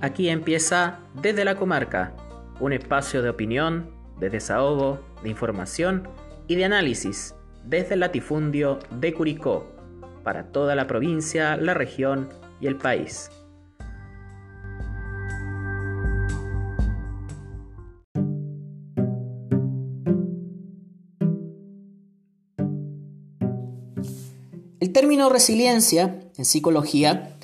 Aquí empieza Desde la Comarca, un espacio de opinión, de desahogo, de información y de análisis desde el latifundio de Curicó, para toda la provincia, la región y el país. El término resiliencia en psicología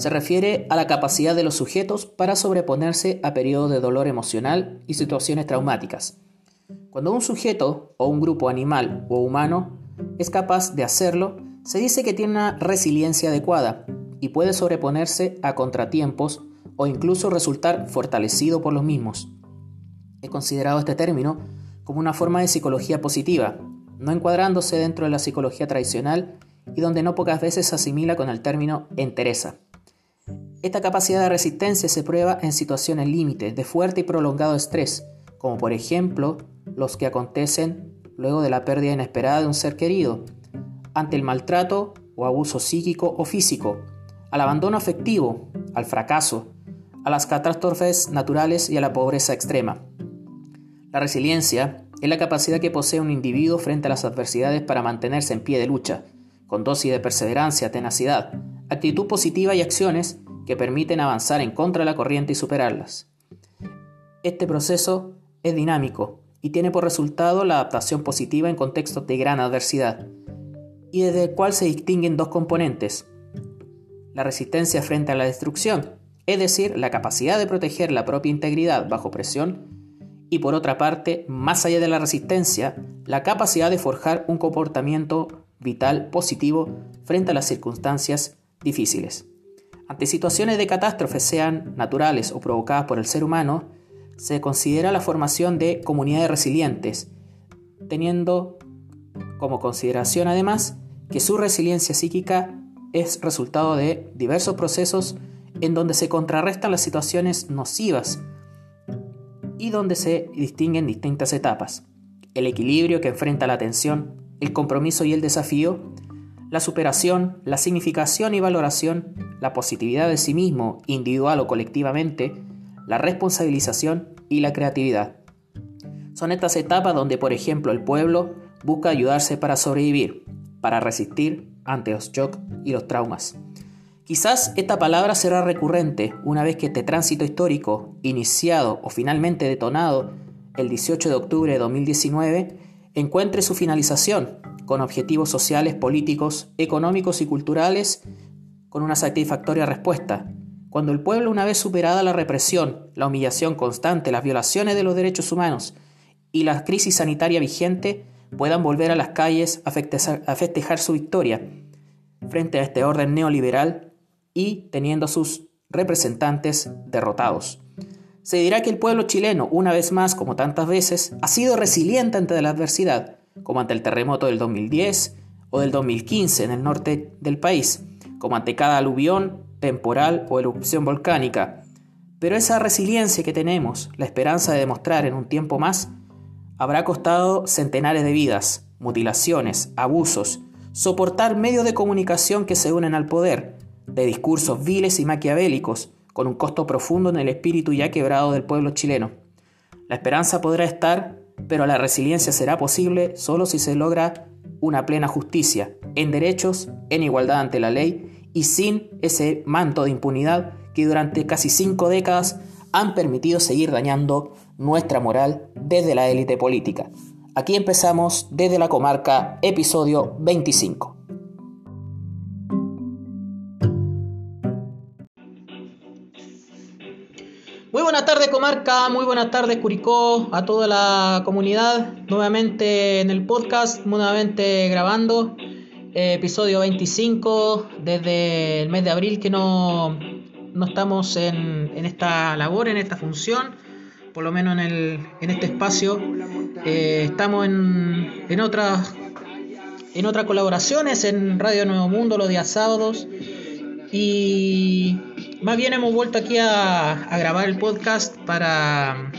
se refiere a la capacidad de los sujetos para sobreponerse a periodos de dolor emocional y situaciones traumáticas. Cuando un sujeto o un grupo animal o humano es capaz de hacerlo, se dice que tiene una resiliencia adecuada y puede sobreponerse a contratiempos o incluso resultar fortalecido por los mismos. He considerado este término como una forma de psicología positiva, no encuadrándose dentro de la psicología tradicional y donde no pocas veces se asimila con el término entereza. Esta capacidad de resistencia se prueba en situaciones límites de fuerte y prolongado estrés, como por ejemplo los que acontecen luego de la pérdida inesperada de un ser querido, ante el maltrato o abuso psíquico o físico, al abandono afectivo, al fracaso, a las catástrofes naturales y a la pobreza extrema. La resiliencia es la capacidad que posee un individuo frente a las adversidades para mantenerse en pie de lucha, con dosis de perseverancia, tenacidad, actitud positiva y acciones que permiten avanzar en contra de la corriente y superarlas. Este proceso es dinámico y tiene por resultado la adaptación positiva en contextos de gran adversidad, y desde el cual se distinguen dos componentes. La resistencia frente a la destrucción, es decir, la capacidad de proteger la propia integridad bajo presión, y por otra parte, más allá de la resistencia, la capacidad de forjar un comportamiento vital positivo frente a las circunstancias difíciles. Ante situaciones de catástrofe, sean naturales o provocadas por el ser humano, se considera la formación de comunidades resilientes, teniendo como consideración además que su resiliencia psíquica es resultado de diversos procesos en donde se contrarrestan las situaciones nocivas y donde se distinguen distintas etapas. El equilibrio que enfrenta la tensión, el compromiso y el desafío, la superación, la significación y valoración, la positividad de sí mismo, individual o colectivamente, la responsabilización y la creatividad. Son estas etapas donde, por ejemplo, el pueblo busca ayudarse para sobrevivir, para resistir ante los shocks y los traumas. Quizás esta palabra será recurrente una vez que este tránsito histórico, iniciado o finalmente detonado el 18 de octubre de 2019, encuentre su finalización con objetivos sociales, políticos, económicos y culturales con una satisfactoria respuesta. Cuando el pueblo, una vez superada la represión, la humillación constante, las violaciones de los derechos humanos y la crisis sanitaria vigente, puedan volver a las calles a festejar, su victoria frente a este orden neoliberal y teniendo a sus representantes derrotados. Se dirá que el pueblo chileno, una vez más, como tantas veces, ha sido resiliente ante la adversidad, como ante el terremoto del 2010 o del 2015 en el norte del país, como ante cada aluvión, temporal o erupción volcánica. Pero esa resiliencia que tenemos, la esperanza de demostrar en un tiempo más, habrá costado centenares de vidas, mutilaciones, abusos, soportar medios de comunicación que se unen al poder, de discursos viles y maquiavélicos, con un costo profundo en el espíritu ya quebrado del pueblo chileno. La esperanza podrá estar, pero la resiliencia será posible solo si se logra una plena justicia, en derechos, en igualdad ante la ley y sin ese manto de impunidad que durante casi cinco décadas han permitido seguir dañando nuestra moral desde la élite política. Aquí empezamos desde la comarca, episodio 25. Buenas tardes comarca, muy buenas tardes Curicó, a toda la comunidad, nuevamente en el podcast, nuevamente grabando, eh, episodio 25, desde el mes de abril que no, no estamos en, en, esta labor, en esta función, por lo menos en, el, en este espacio, eh, estamos en, en, otras, en otras colaboraciones, en Radio Nuevo Mundo los días sábados, y más bien hemos vuelto aquí a, grabar el podcast para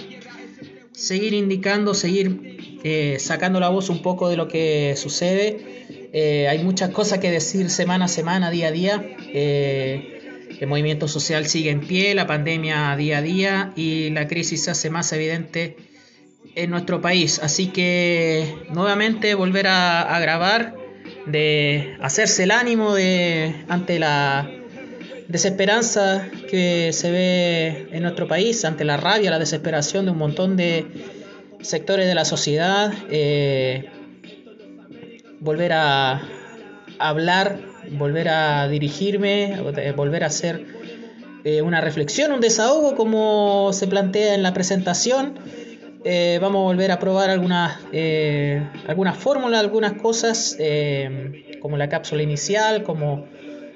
seguir indicando, seguir eh, sacando la voz un poco de lo que sucede. Eh, hay muchas cosas que decir semana a semana, día a día. Eh, el movimiento social sigue en pie, la pandemia día a día y la crisis se hace más evidente en nuestro país. Así que nuevamente volver a, grabar, de hacerse el ánimo de, ante la desesperanza que se ve en nuestro país, ante la rabia, la desesperación de un montón de sectores de la sociedad, eh, volver a hablar, volver a dirigirme, volver a hacer eh, una reflexión, un desahogo como se plantea en la presentación. Eh, vamos a volver a probar algunas, eh, algunas fórmulas, algunas cosas, eh, como la cápsula inicial, como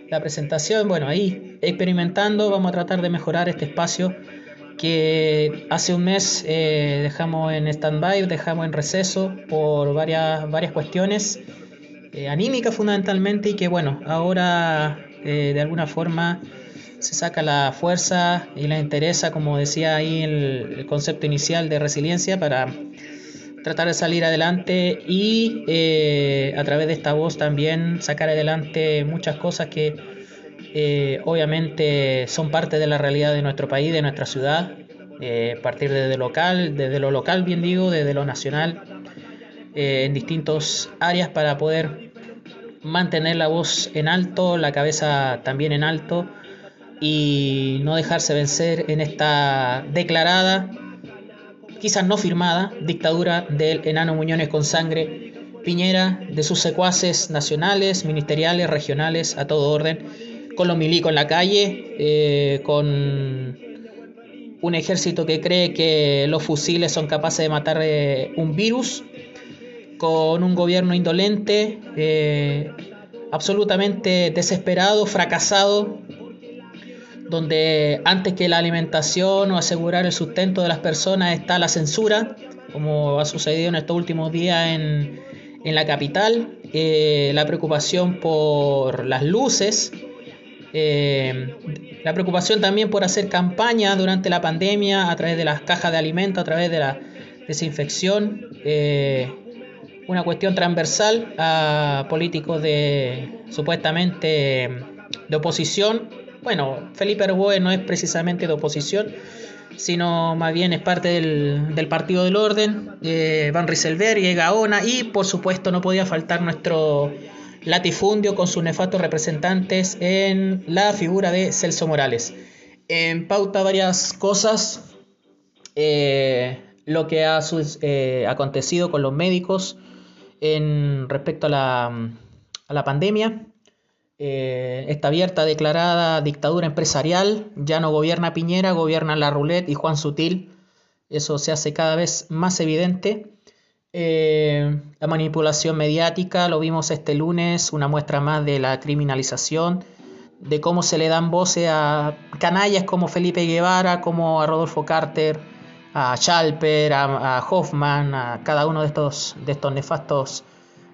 la presentación. Bueno, ahí experimentando vamos a tratar de mejorar este espacio que hace un mes dejamos en stand-by, dejamos en receso por varias, varias cuestiones anímicas fundamentalmente y que bueno, ahora de alguna forma se saca la fuerza y la interesa, como decía ahí el concepto inicial de resiliencia, para tratar de salir adelante y eh, a través de esta voz también sacar adelante muchas cosas que eh, obviamente son parte de la realidad de nuestro país, de nuestra ciudad, eh, partir desde local, desde lo local bien digo, desde lo nacional, en distintas áreas para poder mantener la voz en alto, la cabeza también en alto y no dejarse vencer en esta declarada, quizás no firmada, dictadura del enano Muñones con sangre, Piñera, de sus secuaces nacionales, ministeriales, regionales, a todo orden, con los milicos en la calle, eh, con un ejército que cree que los fusiles son capaces de matar eh, un virus, con un gobierno indolente, eh, absolutamente desesperado, fracasado, donde antes que la alimentación o asegurar el sustento de las personas está la censura, como ha sucedido en estos últimos días en, la capital, eh, la preocupación por las luces, eh, la preocupación también por hacer campaña durante la pandemia a través de las cajas de alimentos, a través de la desinfección, eh, una cuestión transversal a políticos de supuestamente de oposición bueno, Felipe Arboe no es precisamente de oposición, sino más bien es parte del, Partido del Orden, eh, Van Rieselberg y Gaona, y por supuesto no podía faltar nuestro latifundio con sus nefastos representantes en la figura de Celso Morales. En pauta varias cosas, eh, lo que ha eh, acontecido con los médicos en respecto a la, a la pandemia, eh, esta abierta declarada dictadura empresarial, ya no gobierna Piñera, gobierna la Roulette y Juan Sutil. Eso se hace cada vez más evidente. Eh, la manipulación mediática, lo vimos este lunes, una muestra más de la criminalización, de cómo se le dan voces a canallas como Felipe Guevara, como a Rodolfo Carter, a Schalper, a, Hoffman, a cada uno de estos, de estos nefastos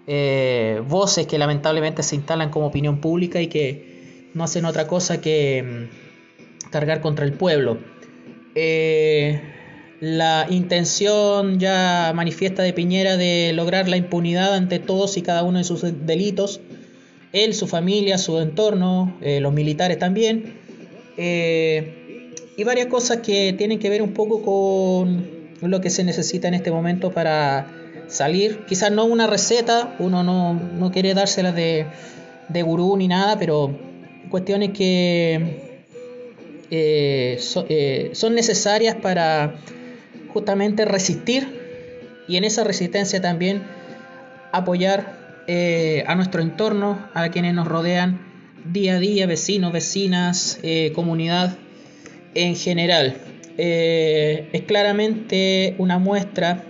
eh, voces que lamentablemente se instalan como opinión pública y que no hacen otra cosa que mm, cargar contra el pueblo. Eh, la intención ya manifiesta de Piñera de lograr la impunidad ante todos y cada uno de sus delitos, él, su familia, su entorno, eh, los militares también, y varias cosas que tienen que ver un poco con lo que se necesita en este momento para salir. Quizás no una receta, uno no, quiere dárselas de, de gurú ni nada, pero cuestiones que eh, eh, son necesarias para justamente resistir y en esa resistencia también apoyar eh, a nuestro entorno, a quienes nos rodean día a día, vecinos, vecinas, comunidad en general. es claramente una muestra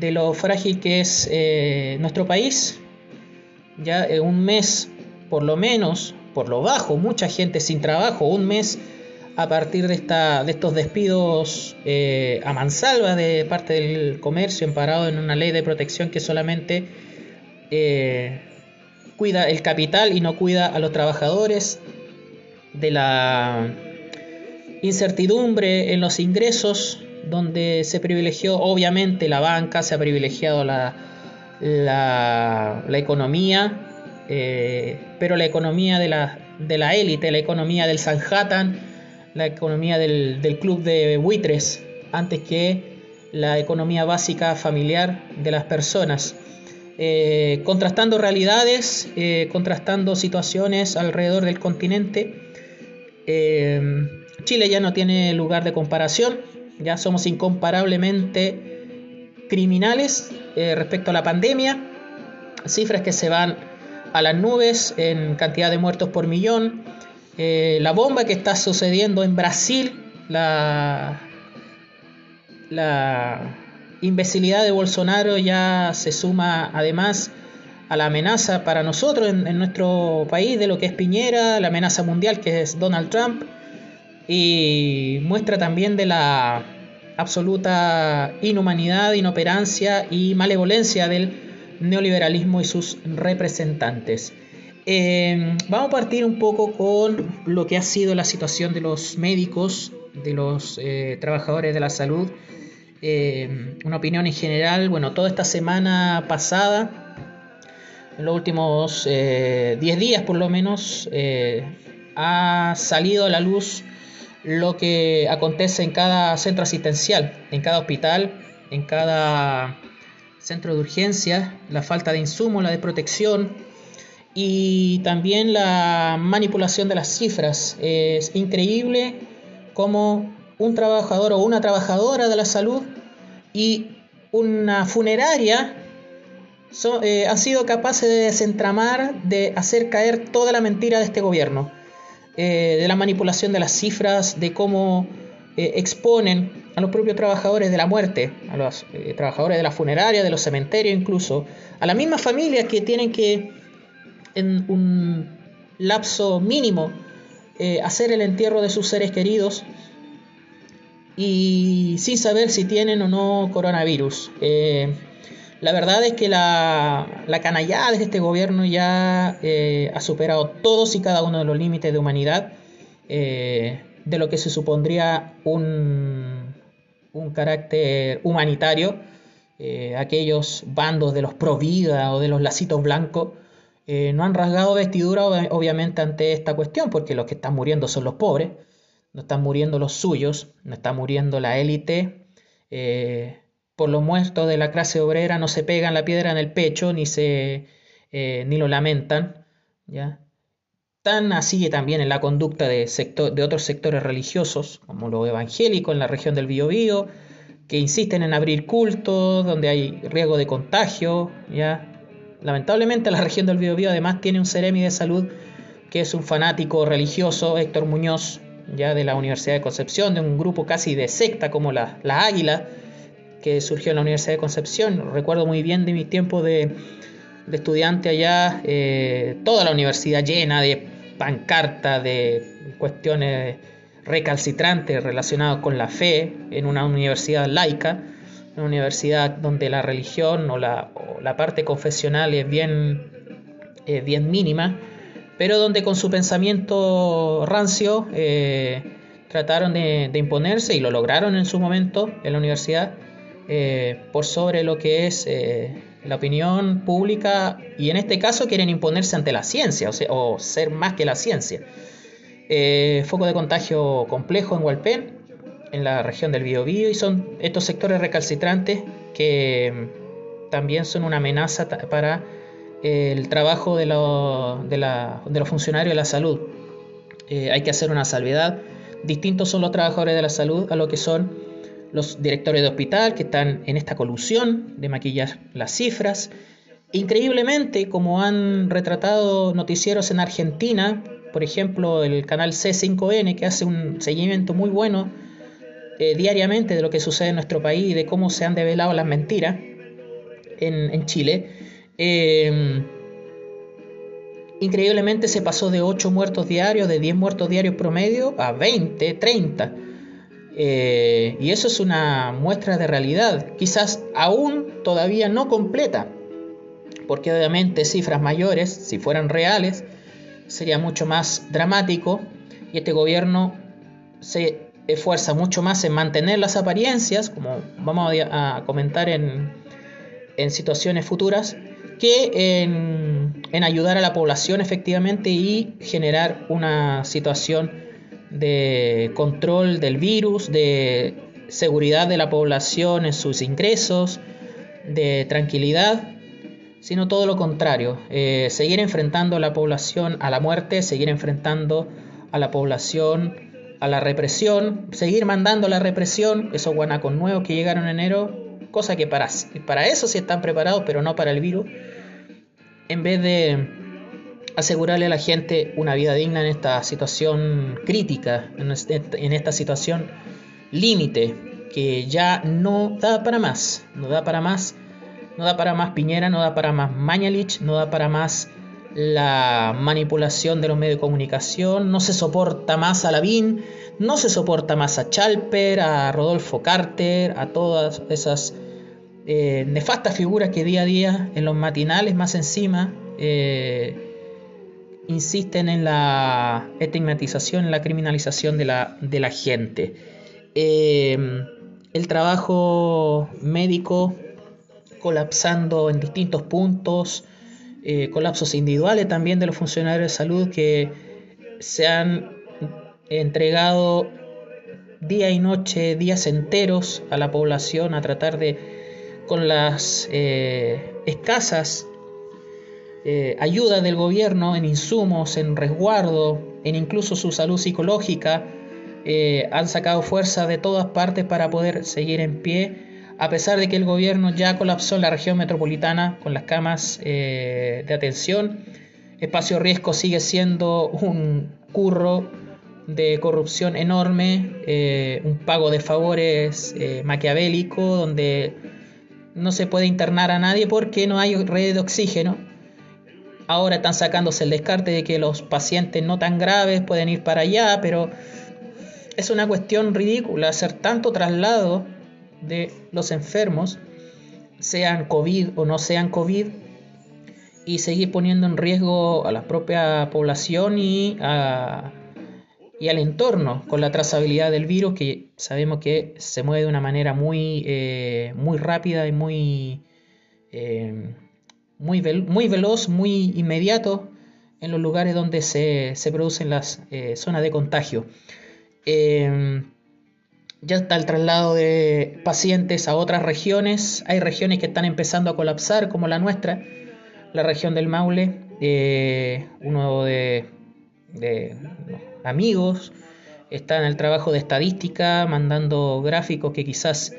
de lo frágil que es eh, nuestro país. Ya en un mes, por lo menos, por lo bajo, mucha gente sin trabajo, un mes a partir de, esta, de estos despidos eh, a mansalva de parte del comercio, emparado en una ley de protección que solamente eh, cuida el capital y no cuida a los trabajadores, de la incertidumbre en los ingresos donde se privilegió obviamente la banca, se ha privilegiado la, la, economía, eh, pero la economía de, de la élite, la economía del Sanhattan, la economía del, club de buitres, antes que la economía básica familiar de las personas. Eh, contrastando realidades, eh, contrastando situaciones alrededor del continente. Chile ya no tiene lugar de comparación, ya somos incomparablemente criminales respecto a la pandemia, cifras que se van a las nubes en cantidad de muertos por millón, la bomba que está sucediendo en Brasil, la, la imbecilidad de Bolsonaro ya se suma además a la amenaza para nosotros en, nuestro país de lo que es Piñera, la amenaza mundial que es Donald Trump, y muestra también de la absoluta inhumanidad, inoperancia y malevolencia del neoliberalismo y sus representantes. Eh, vamos a partir un poco con lo que ha sido la situación de los médicos, de los eh, trabajadores de la salud eh, una opinión en general, bueno, toda esta semana pasada, en los últimos 10 eh, días por lo menos, eh, ha salido a la luz lo que acontece en cada centro asistencial, en cada hospital, en cada centro de urgencia, la falta de insumos, la de protección y también la manipulación de las cifras. Es increíble cómo un trabajador o una trabajadora de la salud y una funeraria eh, han sido capaces de desentramar, de hacer caer toda la mentira de este gobierno, eh, de la manipulación de las cifras, de cómo eh, exponen a los propios trabajadores de la muerte, a los trabajadores de la funeraria, de los cementerios incluso, a las mismas familias que tienen que en un lapso mínimo hacer el entierro de sus seres queridos y sin saber si tienen o no coronavirus. Eh, la verdad es que la, la canallada de este gobierno ya eh, ha superado todos y cada uno de los límites de humanidad, eh, de lo que se supondría un, un carácter humanitario. aquellos bandos de los pro vida o de los lacitos blancos no han rasgado vestidura obviamente ante esta cuestión, porque los que están muriendo son los pobres no están muriendo los suyos, no está muriendo la élite. Eh, por los muertos de la clase obrera no se pegan la piedra en el pecho ni, se, eh, ni lo lamentan. ¿ya? Tan así también en la conducta de, sector, de otros sectores religiosos, como los evangélicos en la región del Biobío, que insisten en abrir cultos donde hay riesgo de contagio. ¿ya? Lamentablemente la región del Biobío además tiene un seremi de salud que es un fanático religioso, Héctor Muñoz, ya de la Universidad de Concepción, de un grupo casi de secta como la, Águila, que surgió en la Universidad de Concepción. Recuerdo muy bien de mi tiempo de, estudiante allá, eh, toda la universidad llena de pancartas, de cuestiones recalcitrantes relacionadas con la fe, en una universidad laica, una universidad donde la religión o la, parte confesional es bien, bien mínima pero donde con su pensamiento rancio eh, trataron de, imponerse y lo lograron en su momento en la universidad eh, por sobre lo que es eh, la opinión pública y en este caso quieren imponerse ante la ciencia o, ser más que la ciencia. foco de contagio complejo en Hualpén, en la región del Biobío y son estos sectores recalcitrantes que también son una amenaza para el trabajo de, los funcionarios de la salud. Eh, hay que hacer una salvedad. Distintos son los trabajadores de la salud a lo que son los directores de hospital que están en esta colusión de maquillar las cifras. Increíblemente, como han retratado noticieros en Argentina, por ejemplo el canal C5N que hace un seguimiento muy bueno eh, diariamente de lo que sucede en nuestro país y de cómo se han develado las mentiras en, Chile, Em, increíblemente se pasó de 8 muertos diarios, de 10 muertos diarios promedio, a 20, 30. Eh, y eso es una muestra de realidad, quizás aún todavía no completa, porque obviamente cifras mayores, si fueran reales, sería mucho más dramático y este gobierno se esfuerza mucho más en mantener las apariencias, como vamos a comentar en, situaciones futuras, que en ayudar a la población efectivamente y generar una situación de control del virus, de seguridad de la población en sus ingresos, de tranquilidad, sino todo lo contrario, eh, seguir enfrentando a la población a la muerte, seguir enfrentando a la población a la represión, seguir mandando la represión, esos guanacos nuevos que llegaron en enero, cosa que para, para eso sí están preparados, pero no para el virus, en vez de asegurarle a la gente una vida digna en esta situación crítica, en esta situación límite, que ya no da para más, no da para más, no da para más Piñera, no da para más Mañalich, no da para más la manipulación de los medios de comunicación, no se soporta más a Lavín, no se soporta más a Chalper, a Rodolfo Carter, a todas esas eh, nefastas figuras que día a día en los matinales más encima eh, insisten en la estigmatización, en la criminalización de la, de la gente. Eh, el trabajo médico colapsando en distintos puntos, eh, colapsos individuales también de los funcionarios de salud que se han entregado día y noche, días enteros a la población a tratar de, con las eh, escasas eh, ayudas del gobierno en insumos, en resguardo, en incluso su salud psicológica, han sacado fuerza de todas partes para poder seguir en pie a pesar de que el gobierno ya colapsó la región metropolitana con las camas eh, de atención, Espacio Riesgo sigue siendo un curro de corrupción enorme, eh, un pago de favores eh, maquiavélico, donde no se puede internar a nadie porque no hay red de oxígeno. Ahora están sacándose el descarte de que los pacientes no tan graves pueden ir para allá, pero es una cuestión ridícula hacer tanto traslado de los enfermos, sean COVID o no sean COVID, y seguir poniendo en riesgo a la propia población y, al entorno con la trazabilidad del virus, que sabemos que se mueve de una manera muy, eh, muy rápida y muy, eh, muy, muy veloz, muy inmediato en los lugares donde se, se producen las eh, zonas de contagio ya está el traslado de pacientes a otras regiones. Hay regiones que están empezando a colapsar, como la nuestra, la región del Maule. Eh, uno de, amigos está en el trabajo de estadística, mandando gráficos que quizás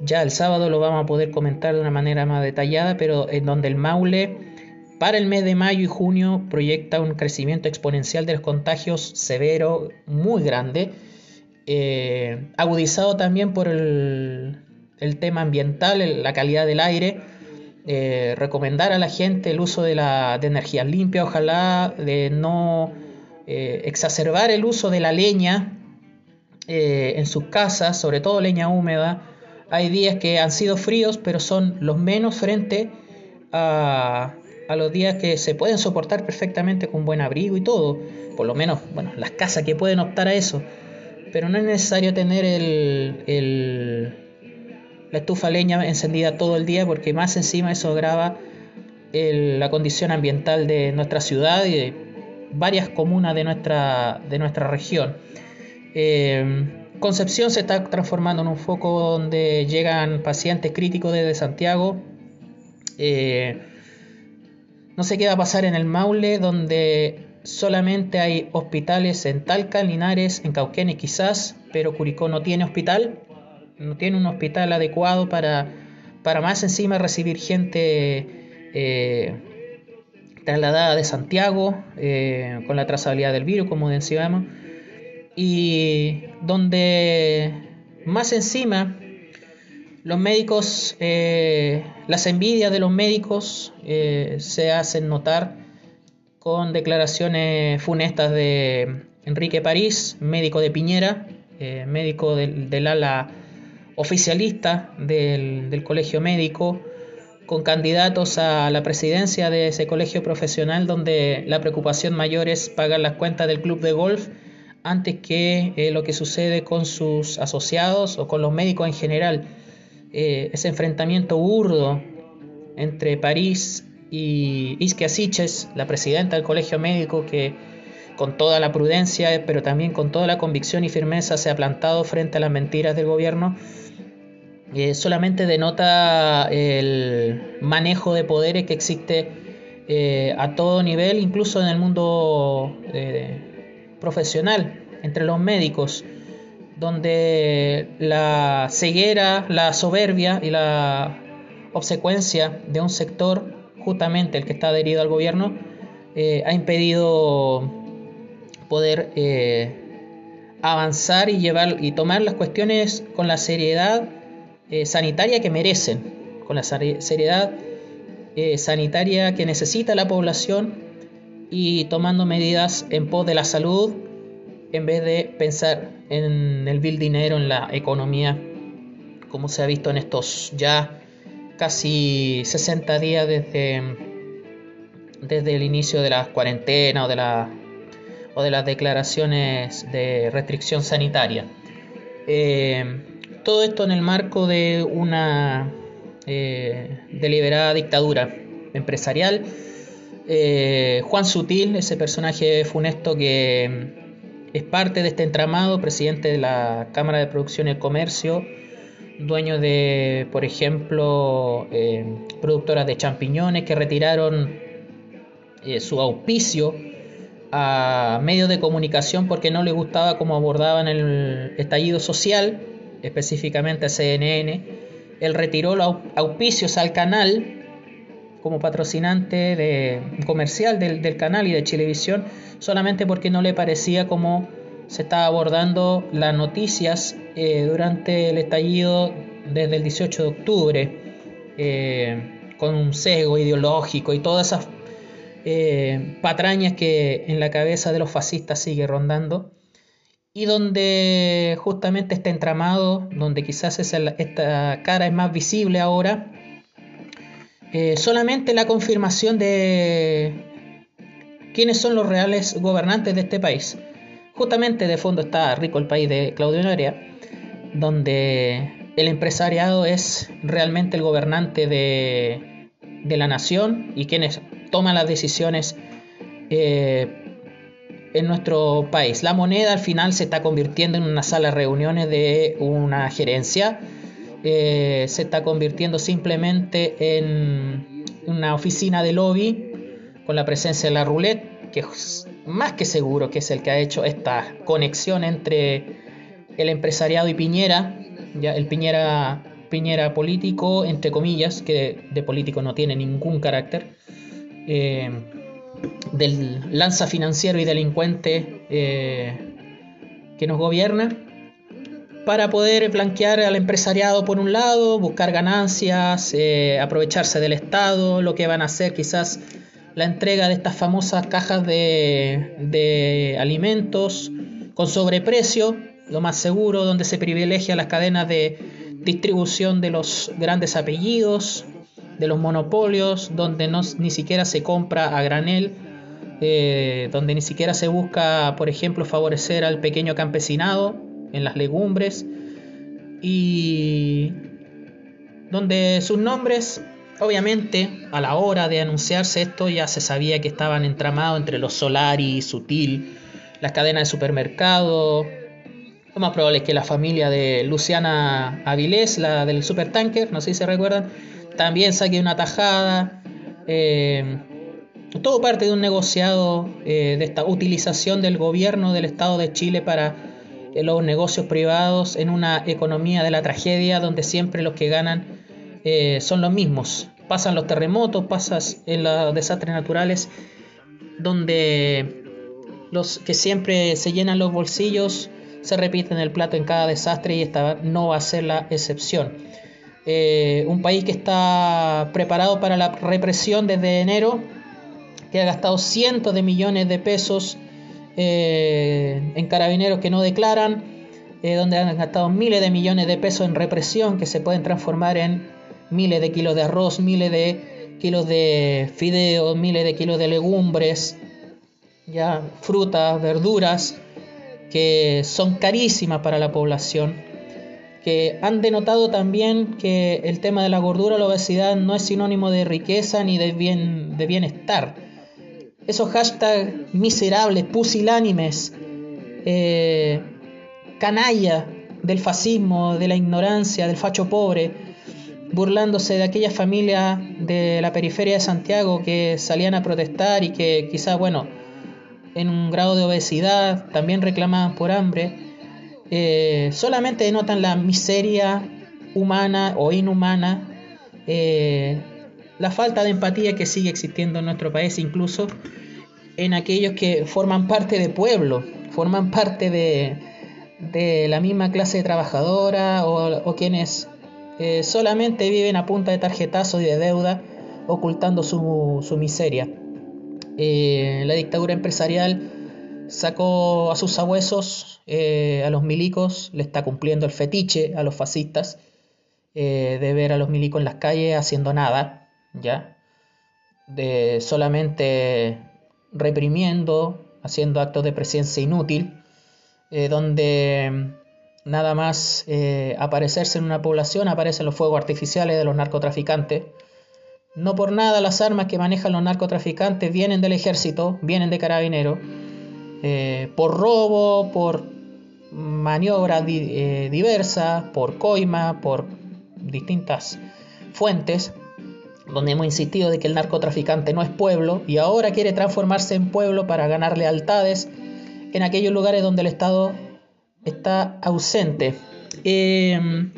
ya el sábado lo vamos a poder comentar de una manera más detallada, pero en donde el Maule para el mes de mayo y junio proyecta un crecimiento exponencial de los contagios severo, muy grande eh, agudizado también por el, tema ambiental, la calidad del aire. Eh, recomendar a la gente el uso de, la, de energía limpia, ojalá de no eh, exacerbar el uso de la leña en sus casas, sobre todo leña húmeda. Hay días que han sido fríos, pero son los menos frente a, los días que se pueden soportar perfectamente con buen abrigo y todo. Por lo menos, bueno, las casas que pueden optar a eso pero no es necesario tener el, la estufa leña encendida todo el día porque más encima eso agrava la condición ambiental de nuestra ciudad y de varias comunas de nuestra, de nuestra región. Eh, Concepción se está transformando en un foco donde llegan pacientes críticos desde Santiago. Eh, no sé qué va a pasar en el Maule, donde solamente hay hospitales en Talca, Linares, en Cauquenes quizás, pero Curicó no tiene hospital, no tiene un hospital adecuado para, para más encima recibir gente eh, trasladada de Santiago eh, con la trazabilidad del virus, como decíamos, y donde más encima los médicos, eh, las envidias de los médicos se hacen notar con declaraciones funestas de Enrique París, médico de Piñera, eh, médico del, ala oficialista del, colegio médico, con candidatos a la presidencia de ese colegio profesional donde la preocupación mayor es pagar las cuentas del club de golf antes que eh, lo que sucede con sus asociados o con los médicos en general. Eh, ese enfrentamiento burdo entre París y Isquia Siches, la presidenta del Colegio Médico, que con toda la prudencia, pero también con toda la convicción y firmeza se ha plantado frente a las mentiras del gobierno, eh, solamente denota el manejo de poderes que existe eh, a todo nivel, incluso en el mundo eh, profesional, entre los médicos, donde la ceguera, la soberbia y la obsecuencia de un sector, justamente el que está adherido al gobierno, ha impedido poder avanzar y llevar y tomar las cuestiones con la seriedad eh, sanitaria que merecen, con la seriedad eh, sanitaria que necesita la población y tomando medidas en pos de la salud en vez de pensar en el vil dinero, en la economía, como se ha visto en estos ya casi 60 días desde, desde el inicio de la cuarentena o de, la, o de las declaraciones de restricción sanitaria. Eh, todo esto en el marco de una eh, deliberada dictadura empresarial. Eh, Juan Sutil, ese personaje funesto que es parte de este entramado, presidente de la Cámara de Producción y el Comercio, dueño de, por ejemplo, eh, productoras de champiñones que retiraron su auspicio a medios de comunicación porque no le gustaba cómo abordaban el estallido social específicamente a CNN, él retiró los auspicios al canal como patrocinante de, comercial del, canal y de televisión solamente porque no le parecía como se estaba abordando las noticias eh, durante el estallido desde el 18 de octubre, eh, con un sesgo ideológico y todas esas eh, patrañas que en la cabeza de los fascistas sigue rondando y donde justamente este entramado, donde quizás esta cara es más visible ahora, eh, solamente la confirmación de quiénes son los reales gobernantes de este país. Justamente de fondo está rico el país de Claudio Noria, donde el empresariado es realmente el gobernante de, la nación y quienes toman las decisiones eh, en nuestro país. La moneda al final se está convirtiendo en una sala de reuniones de una gerencia, eh, se está convirtiendo simplemente en una oficina de lobby con la presencia de la roulette, que es más que seguro que es el que ha hecho esta conexión entre el empresariado y Piñera, el Piñera, Piñera político, entre comillas, que de político no tiene ningún carácter. Eh, del lanza financiero y delincuente eh, que nos gobierna para poder blanquear al empresariado por un lado, buscar ganancias, eh, aprovecharse del Estado, lo que van a hacer quizás la entrega de estas famosas cajas de, alimentos con sobreprecio, lo más seguro, donde se privilegia las cadenas de distribución de los grandes apellidos, de los monopolios, donde ni siquiera se compra a granel, eh, donde ni siquiera se busca, por ejemplo, favorecer al pequeño campesinado en las legumbres, y donde sus nombres, obviamente, a la hora de anunciarse esto, ya se sabía que estaban entramados entre los Solari, Sutil, las cadenas de supermercado. Lo más probable es que la familia de Luciana Avilés, la del supertanker, no sé si se recuerdan, también saque una tajada. Eh, todo parte de un negociado eh, de esta utilización del gobierno del Estado de Chile para eh, los negocios privados en una economía de la tragedia donde siempre los que ganan son los mismos. Pasan los terremotos, pasan en los desastres naturales, donde los que siempre se llenan los bolsillos se repiten el plato en cada desastre y esta no va a ser la excepción. Eh, un país que está preparado para la represión desde enero, que ha gastado cientos de millones de pesos eh, en carabineros que no declaran, eh, donde han gastado miles de millones de pesos en represión que se pueden transformar en miles de kilos de arroz, miles de kilos de fideos, miles de kilos de legumbres, ya frutas, verduras, que son carísimas para la población que han denotado también que el tema de la gordura la obesidad no es sinónimo de riqueza ni de, bien, de bienestar. Esos hashtags miserables, pusilánimes, eh, canalla del fascismo, de la ignorancia, del facho pobre, burlándose de aquellas familias de la periferia de Santiago que salían a protestar y que quizás, bueno, en un grado de obesidad, también reclamaban por hambre, eh, solamente denotan la miseria humana o inhumana, eh, la falta de empatía que sigue existiendo en nuestro país, incluso en aquellos que forman parte de pueblo, forman parte de, de la misma clase trabajadora o, quienes eh, solamente viven a punta de tarjetazos y de deuda, ocultando su, su miseria. la dictadura empresarial sacó a sus sabuesos, eh, a los milicos, le está cumpliendo el fetiche a los fascistas eh, de ver a los milicos en las calles haciendo nada, ¿ya? De solamente reprimiendo, haciendo actos de presencia inútil, eh, donde nada más aparecerse en una población aparecen los fuegos artificiales de los narcotraficantes. No por nada las armas que manejan los narcotraficantes vienen del ejército, vienen de carabineros eh, por robo, por maniobras eh, diversas, por coima, por distintas fuentes, donde hemos insistido de que el narcotraficante no es pueblo y ahora quiere transformarse en pueblo para ganar lealtades en aquellos lugares donde el Estado está ausente. Em,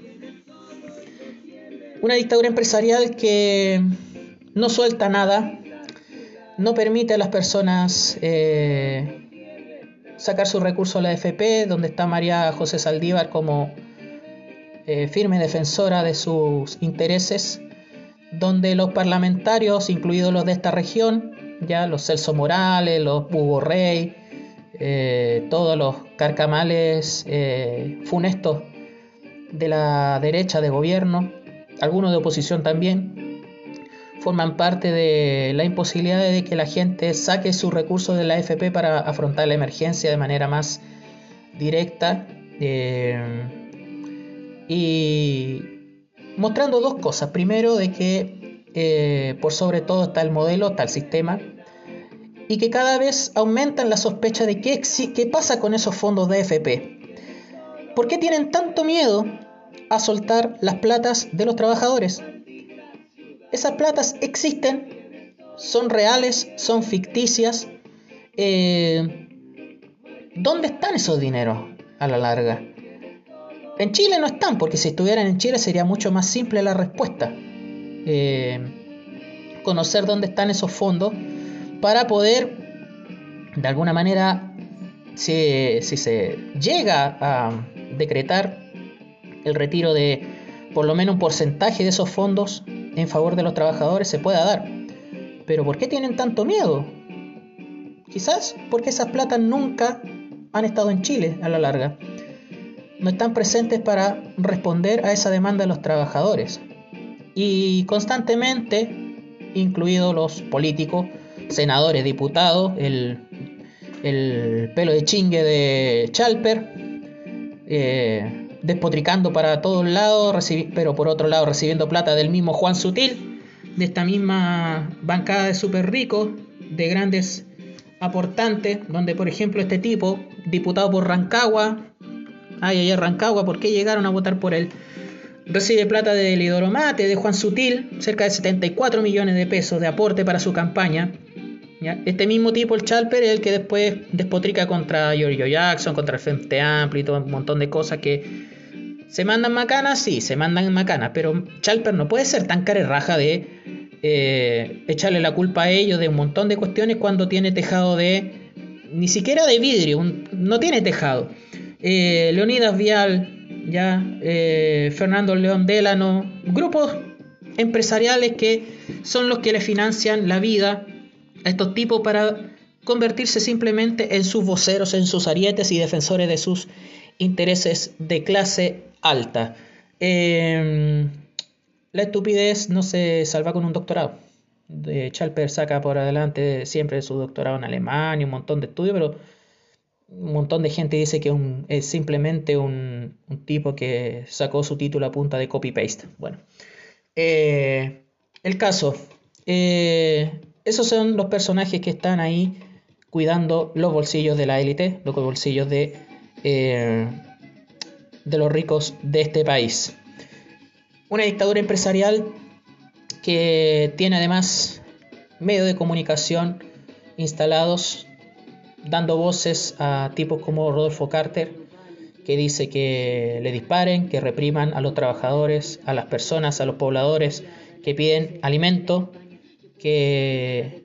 una dictadura empresarial que no suelta nada, no permite a las personas eh, sacar su recurso a la FP, donde está María José Saldívar como eh, firme defensora de sus intereses, donde los parlamentarios, incluidos los de esta región, ya los Celso Morales, los Hugo Rey, eh, todos los carcamales eh, funestos de la derecha de gobierno, algunos de oposición también, forman parte de la imposibilidad de que la gente saque sus recursos de la AFP para afrontar la emergencia de manera más directa eh, y mostrando dos cosas. Primero, de que eh, por sobre todo está el modelo, está el sistema, y que cada vez aumentan la sospecha de qué, qué pasa con esos fondos de AFP. ¿Por qué tienen tanto miedo a soltar las platas de los trabajadores? Esas platas existen, son reales, son ficticias. Eh, ¿Dónde están esos dineros a la larga? En Chile no están, porque si estuvieran en Chile sería mucho más simple la respuesta. Eh, conocer dónde están esos fondos para poder, de alguna manera, si, si se llega a decretar el retiro de por lo menos un porcentaje de esos fondos en favor de los trabajadores se pueda dar. Pero ¿por qué tienen tanto miedo? Quizás porque esas platas nunca han estado en Chile a la larga. No están presentes para responder a esa demanda de los trabajadores. Y constantemente, incluidos los políticos, senadores, diputados, el, pelo de chingue de Chalper, eh, despotricando para todos lados, pero por otro lado recibiendo plata del mismo Juan Sutil, de esta misma bancada de super ricos, de grandes aportantes, donde por ejemplo este tipo, diputado por Rancagua, ay, ay, Rancagua, ¿por qué llegaron a votar por él? Recibe plata de Lidoro Mate, de Juan Sutil, cerca de 74 millones de pesos de aporte para su campaña. Este mismo tipo, el Chalper, es el que después despotrica contra Giorgio Jackson, contra el Frente Amplio y todo un montón de cosas que ¿Se mandan macanas? Sí, se mandan macanas, pero Chalper no puede ser tan carerraja de eh, echarle la culpa a ellos de un montón de cuestiones cuando tiene tejado de... ni siquiera de vidrio, no tiene tejado. Eh, Leonidas Vial, ya, eh, Fernando León Delano, grupos empresariales que son los que le financian la vida a estos tipos para convertirse simplemente en sus voceros, en sus arietes y defensores de sus intereses de clase alta. Em, la estupidez no se salva con un doctorado. De Chalper saca por adelante siempre su doctorado en Alemania, un montón de estudios, pero un montón de gente dice que es simplemente un, tipo que sacó su título a punta de copy-paste. Bueno, eh, el caso, eh, esos son los personajes que están ahí cuidando los bolsillos de la élite, los bolsillos de, eh, de los ricos de este país. Una dictadura empresarial que tiene además medios de comunicación instalados dando voces a tipos como Rodolfo Carter, que dice que le disparen, que repriman a los trabajadores, a las personas, a los pobladores que piden alimento, que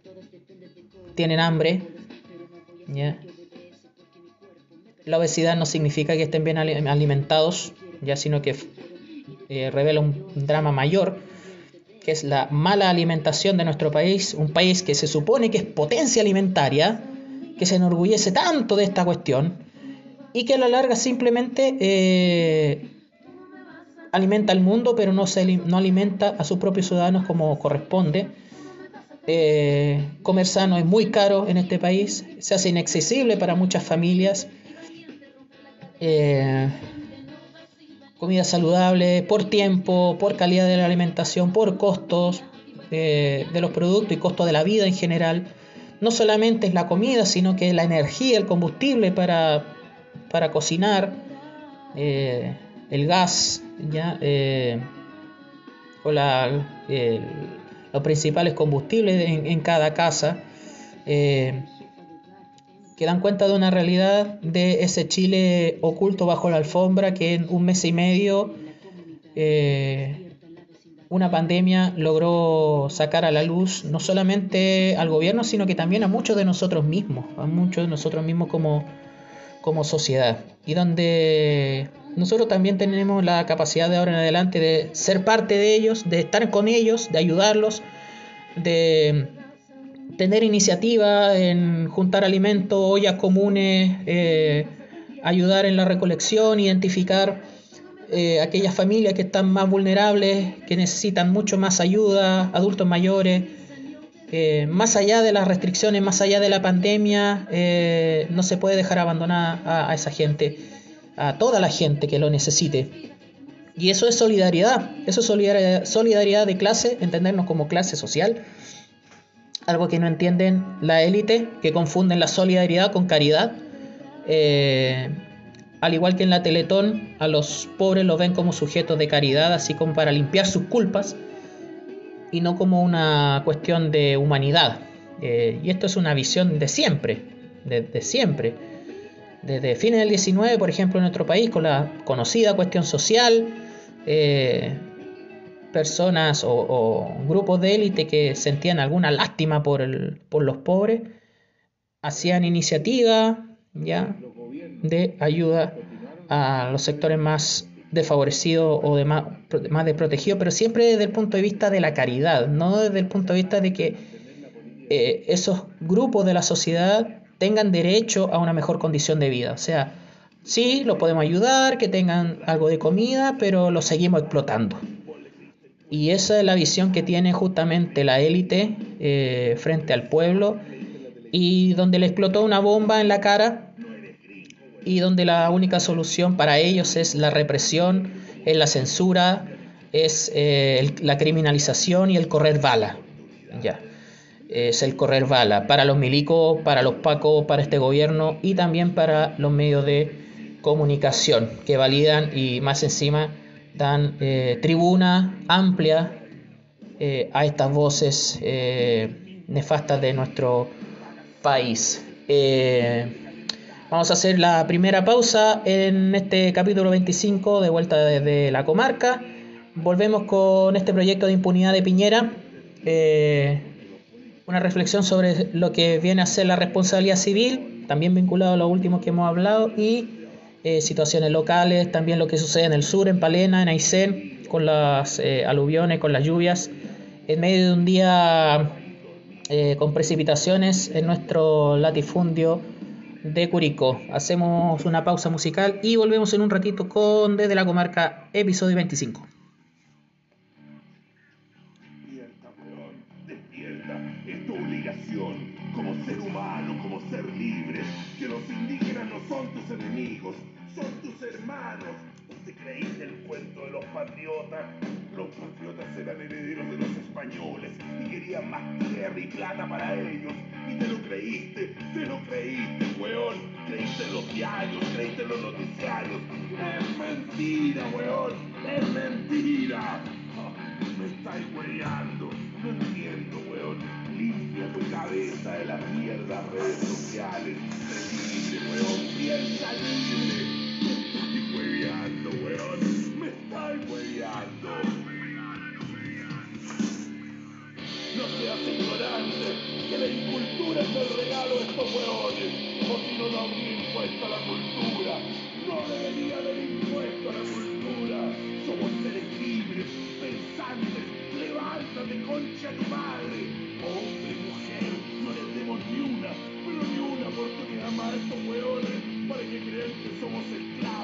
tienen hambre. La obesidad no significa que estén bien alimentados, ya sino que eh, revela un drama mayor, que es la mala alimentación de nuestro país, un país que se supone que es potencia alimentaria, que se enorgullece tanto de esta cuestión y que a la larga simplemente eh, alimenta al mundo, pero no, se, no alimenta a sus propios ciudadanos como corresponde. Eh, comer sano es muy caro en este país, se hace inaccesible para muchas familias. Eh, comida saludable por tiempo, por calidad de la alimentación, por costos de los productos y costos de la vida en general no solamente es la comida, sino que es la energía, el combustible para, para cocinar, eh, el gas, ¿ya? Eh, o los principales combustibles en, cada casa, eh, que dan cuenta de una realidad de ese Chile oculto bajo la alfombra que en un mes y medio una pandemia logró sacar a la luz no solamente al gobierno, sino que también a muchos de nosotros mismos, a muchos de nosotros mismos como, como sociedad. Y donde nosotros también tenemos la capacidad de ahora en adelante de ser parte de ellos, de estar con ellos, de ayudarlos, de tener iniciativa en juntar alimentos, ollas comunes, eh, ayudar en la recolección, identificar eh, aquellas familias que están más vulnerables, que necesitan mucho más ayuda, adultos mayores. Eh, más allá de las restricciones, más allá de la pandemia, eh, no se puede dejar abandonar a, esa gente, a toda la gente que lo necesite. Y eso es solidaridad, eso es solidaridad, solidaridad de clase, entendernos como clase social. Algo que no entienden la élite, que confunden la solidaridad con caridad. Eh, al igual que en la Teletón, a los pobres los ven como sujetos de caridad, así como para limpiar sus culpas, y no como una cuestión de humanidad. Eh, y esto es una visión de siempre, de, siempre. Desde fines del 19, por ejemplo, en nuestro país, con la conocida cuestión social, eh, personas o, grupos de élite que sentían alguna lástima por, el, por los pobres, hacían iniciativa, ¿ya? De ayuda a los sectores más desfavorecidos o de más, más desprotegidos, pero siempre desde el punto de vista de la caridad, no desde el punto de vista de que eh, esos grupos de la sociedad tengan derecho a una mejor condición de vida. O sea, sí, los podemos ayudar, que tengan algo de comida, pero los seguimos explotando. Y esa es la visión que tiene justamente la élite eh, frente al pueblo y donde le explotó una bomba en la cara y donde la única solución para ellos es la represión, es la censura, es eh, la criminalización y el correr bala. Ya. Es el correr bala para los milicos, para los pacos, para este gobierno y también para los medios de comunicación que validan y más encima dan eh, tribuna amplia eh, a estas voces nefastas de nuestro país. Vamos a hacer la primera pausa en este capítulo 25 de vuelta desde la comarca. Volvemos con este proyecto de impunidad de Piñera. Eh, una reflexión sobre lo que viene a ser la responsabilidad civil, también vinculado a lo último que hemos hablado, y eh, situaciones locales, también lo que sucede en el sur, en Palena, en Aysén, con las eh, aluviones, con las lluvias, en medio de un día con precipitaciones en nuestro latifundio de Curicó. Hacemos una pausa musical y volvemos en un ratito con Desde la Comarca, episodio 25. Despierta, peón, despierta. Es tu obligación como ser humano, como ser libre, que los indígenas nos son tus enemigos, son tus hermanos. ¿Te creíste el cuento de los patriotas? Los patriotas eran herederos de los españoles y querían más tierra y plata para ellos. Y te lo creíste, te lo creíste, weón. Creíste los diarios, creíste los noticiarios. Es mentira, weón, es mentira. Me estáis weyando, no entiendo, weón. Limpia tu cabeza de las mierdas redes sociales. Sé libre, weón, piensa libre. Me estáis weyando, weón. Me estáis weyando. No ignorante, que la incultura es el regalo de estos hueones. O si no, no habría impuesto a la cultura. No debería haber impuesto a la cultura. Somos seres libres, pensantes. Levántate, concha tu madre. Hombre, mujer, no les demos ni una, pero ni una oportunidad más a estos hueones para que crean que somos esclavos.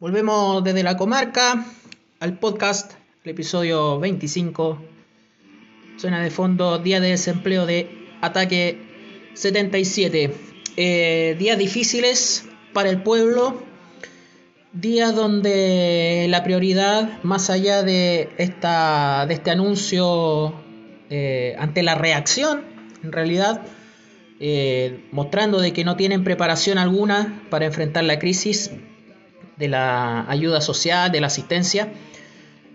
Volvemos desde la comarca al podcast, el episodio 25. Suena de fondo Día de Desempleo de Ataque 77. Eh, días difíciles para el pueblo. Días donde la prioridad, más allá de, esta, de este anuncio eh, ante la reacción, en realidad, eh, mostrando de que no tienen preparación alguna para enfrentar la crisis, de la ayuda social, de la asistencia.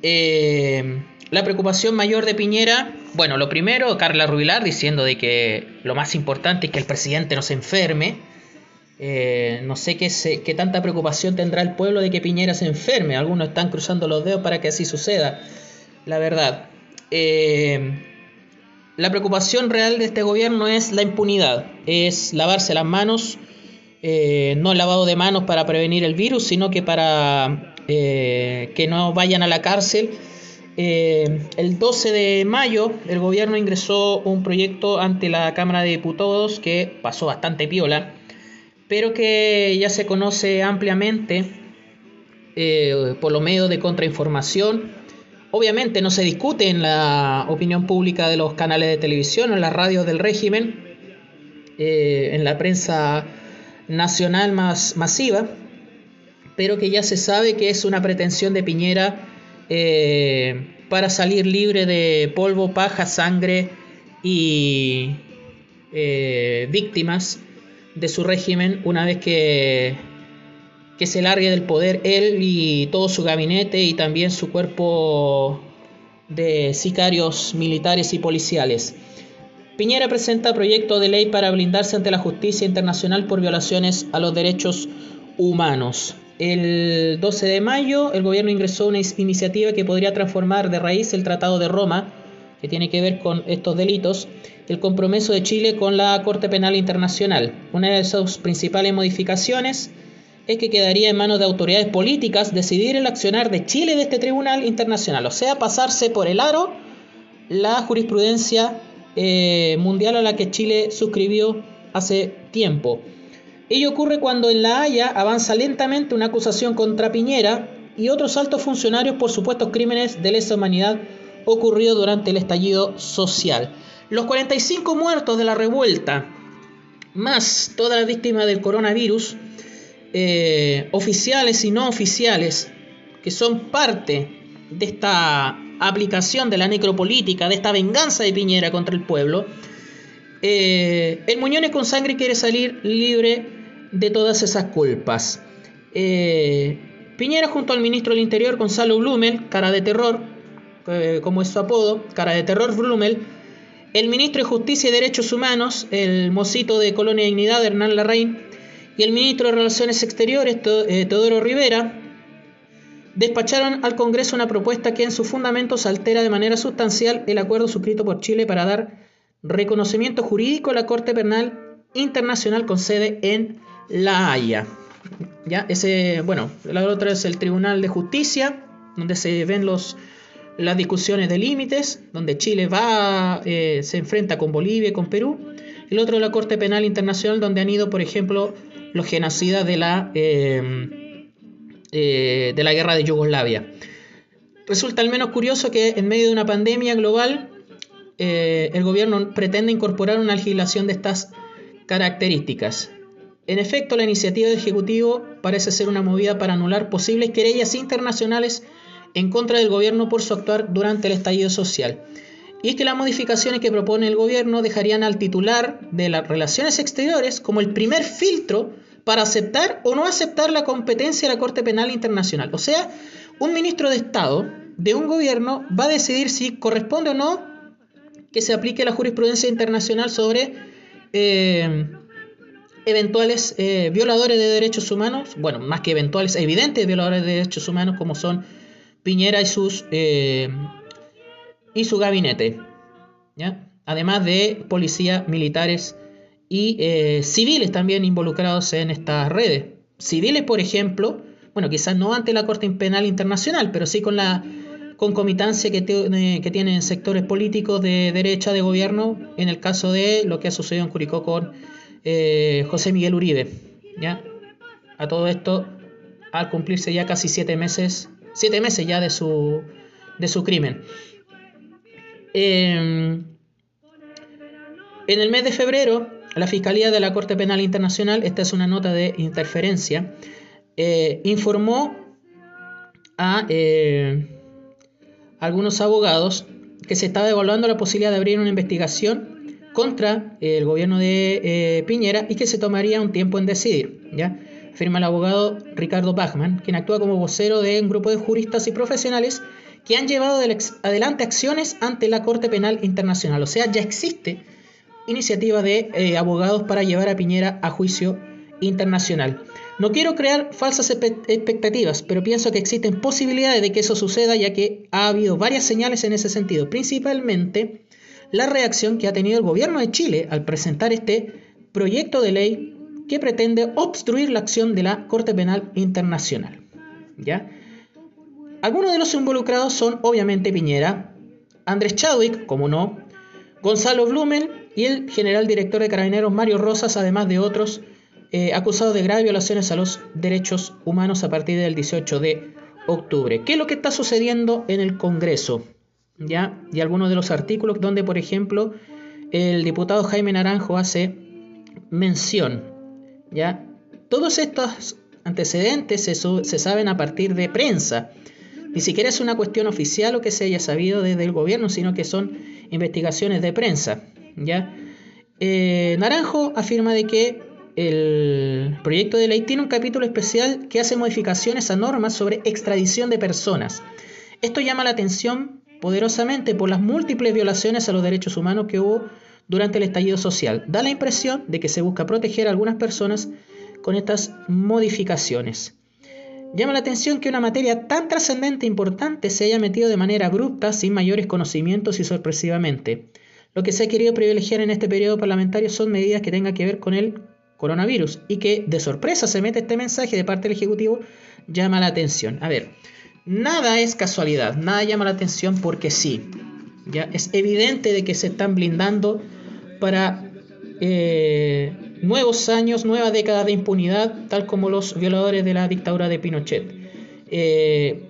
Eh, la preocupación mayor de Piñera, bueno, lo primero, Carla Rubilar diciendo de que lo más importante es que el presidente no se enferme. Eh, no sé qué, se- tanta preocupación tendrá el pueblo de que Piñera se enferme. Algunos están cruzando los dedos para que así suceda, la verdad. Eh, la preocupación real de este gobierno es la impunidad, es lavarse las manos, eh, no lavado de manos para prevenir el virus, sino que para eh, que no vayan a la cárcel. Eh, el 12 de mayo el gobierno ingresó un proyecto ante la Cámara de Diputados que pasó bastante piola, pero que ya se conoce ampliamente por los medios de contrainformación. Obviamente no se discute en la opinión pública de los canales de televisión en las radios del régimen, en la prensa nacional más masiva, pero que ya se sabe que es una pretensión de Piñera eh, para salir libre de polvo, paja, sangre y eh, víctimas de su régimen una vez que, que se largue del poder él y todo su gabinete y también su cuerpo de sicarios militares y policiales. Piñera presenta proyecto de ley para blindarse ante la justicia internacional por violaciones a los derechos humanos. El 12 de mayo el gobierno ingresó una iniciativa que podría transformar de raíz el Tratado de Roma, que tiene que ver con estos delitos, el compromiso de Chile con la Corte Penal Internacional. Una de sus principales modificaciones es que quedaría en manos de autoridades políticas decidir el accionar de Chile de este tribunal internacional, o sea, pasarse por el aro la jurisprudencia eh, mundial a la que Chile suscribió hace tiempo. Ello ocurre cuando en La Haya avanza lentamente una acusación contra Piñera y otros altos funcionarios por supuestos crímenes de lesa humanidad ocurridos durante el estallido social. Los 45 muertos de la revuelta, más todas las víctimas del coronavirus, eh, oficiales y no oficiales, que son parte de esta aplicación de la necropolítica, de esta venganza de Piñera contra el pueblo, eh, el Muñones con sangre quiere salir libre de todas esas culpas. Eh, Piñera junto al ministro del Interior, Gonzalo Blumel, cara de terror, eh, como es su apodo, cara de terror Blumel, el ministro de Justicia y Derechos Humanos, el mocito de Colonia Dignidad, Hernán Larraín, y el ministro de Relaciones Exteriores, Teodoro Rivera, despacharon al Congreso una propuesta que en sus fundamentos altera de manera sustancial el acuerdo suscrito por Chile para dar reconocimiento jurídico a la Corte Penal Internacional con sede en La Haya. Ya, ese, bueno, la otra es el Tribunal de Justicia, donde se ven los, las discusiones de límites, donde Chile va, eh, se enfrenta con Bolivia y con Perú. El otro es la Corte Penal Internacional, donde han ido, por ejemplo, los genocidas de la, eh, eh, de la guerra de Yugoslavia. Resulta al menos curioso que en medio de una pandemia global eh, el gobierno pretende incorporar una legislación de estas características. En efecto, la iniciativa del Ejecutivo parece ser una movida para anular posibles querellas internacionales en contra del gobierno por su actuar durante el estallido social. Y es que las modificaciones que propone el gobierno dejarían al titular de las relaciones exteriores como el primer filtro para aceptar o no aceptar la competencia de la Corte Penal Internacional. O sea, un ministro de Estado de un gobierno va a decidir si corresponde o no que se aplique la jurisprudencia internacional sobre eh, eventuales eh, violadores de derechos humanos, bueno, más que eventuales, evidentes violadores de derechos humanos como son Piñera y sus eh, y su gabinete, además de policías, militares y civiles también involucrados en estas redes. Civiles, por ejemplo, bueno, quizás no ante la Corte Penal Internacional, pero sí con la concomitancia que, que tienen sectores políticos de derecha de gobierno, en el caso de lo que ha sucedido en Curicó con eh, José Miguel Uribe. ¿ya? A todo esto, al cumplirse ya casi siete meses, siete meses ya de su, de su crimen. Em, en el mes de febrero, la Fiscalía de la Corte Penal Internacional, esta es una nota de interferencia, eh, informó a eh, algunos abogados que se estaba evaluando la posibilidad de abrir una investigación contra el gobierno de eh, Piñera y que se tomaría un tiempo en decidir. ¿ya? Firma el abogado Ricardo Bachman, quien actúa como vocero de un grupo de juristas y profesionales que han llevado adelante acciones ante la Corte Penal Internacional. O sea, ya existe iniciativa de eh, abogados para llevar a Piñera a juicio internacional. No quiero crear falsas expectativas, pero pienso que existen posibilidades de que eso suceda ya que ha habido varias señales en ese sentido, principalmente la reacción que ha tenido el gobierno de Chile al presentar este proyecto de ley que pretende obstruir la acción de la Corte Penal Internacional. ¿Ya? Algunos de los involucrados son obviamente Piñera, Andrés Chadwick, como no, Gonzalo Blumel y el general director de Carabineros Mario Rosas, además de otros eh, acusado de graves violaciones a los derechos humanos a partir del 18 de octubre. ¿Qué es lo que está sucediendo en el Congreso? ¿Ya? Y algunos de los artículos donde, por ejemplo, el diputado Jaime Naranjo hace mención. ¿Ya? Todos estos antecedentes se, se saben a partir de prensa. Ni siquiera es una cuestión oficial o que se haya sabido desde el gobierno, sino que son investigaciones de prensa. Eh, Naranjo afirma de que el proyecto de ley tiene un capítulo especial que hace modificaciones a normas sobre extradición de personas. Esto llama la atención poderosamente por las múltiples violaciones a los derechos humanos que hubo durante el estallido social. Da la impresión de que se busca proteger a algunas personas con estas modificaciones. Llama la atención que una materia tan trascendente e importante se haya metido de manera abrupta, sin mayores conocimientos y sorpresivamente. Lo que se ha querido privilegiar en este periodo parlamentario son medidas que tengan que ver con el coronavirus y que de sorpresa se mete este mensaje de parte del Ejecutivo llama la atención. A ver, nada es casualidad, nada llama la atención porque sí. Ya es evidente de que se están blindando para eh, nuevos años, nueva década de impunidad, tal como los violadores de la dictadura de Pinochet. Eh,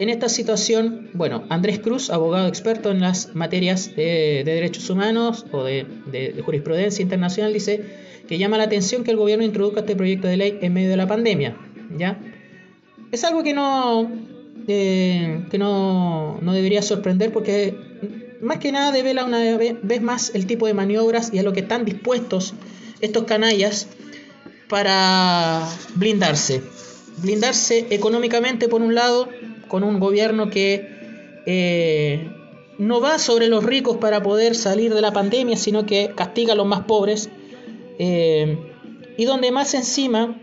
en esta situación, bueno, Andrés Cruz, abogado experto en las materias de, derechos humanos o de, jurisprudencia internacional, dice que llama la atención que el gobierno introduzca este proyecto de ley en medio de la pandemia. ¿ya? Es algo que no, eh, que no, no, debería sorprender porque más que nada devela una vez más el tipo de maniobras y a lo que están dispuestos estos canallas para blindarse. Blindarse económicamente por un lado, con un gobierno que eh, no va sobre los ricos para poder salir de la pandemia, sino que castiga a los más pobres. Eh, y donde más encima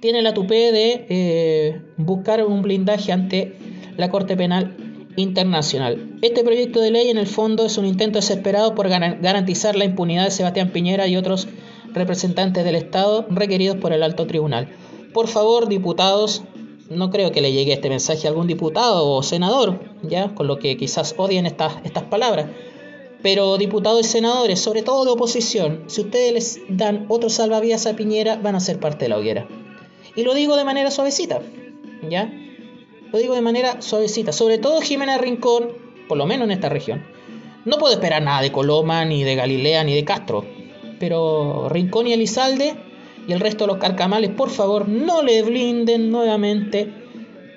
tiene la tupé de eh, buscar un blindaje ante la Corte Penal Internacional. Este proyecto de ley en el fondo es un intento desesperado por garantizar la impunidad de Sebastián Piñera y otros representantes del Estado requeridos por el alto tribunal. Por favor, diputados, no creo que le llegue este mensaje a algún diputado o senador, ya, con lo que quizás odien estas, estas palabras. Pero diputados y senadores, sobre todo de oposición, si ustedes les dan otro salvavidas a Piñera, van a ser parte de la hoguera. Y lo digo de manera suavecita, ¿ya? Lo digo de manera suavecita. Sobre todo Jimena Rincón, por lo menos en esta región. No puedo esperar nada de Coloma, ni de Galilea, ni de Castro. Pero Rincón y Elizalde y el resto de los carcamales, por favor, no le blinden nuevamente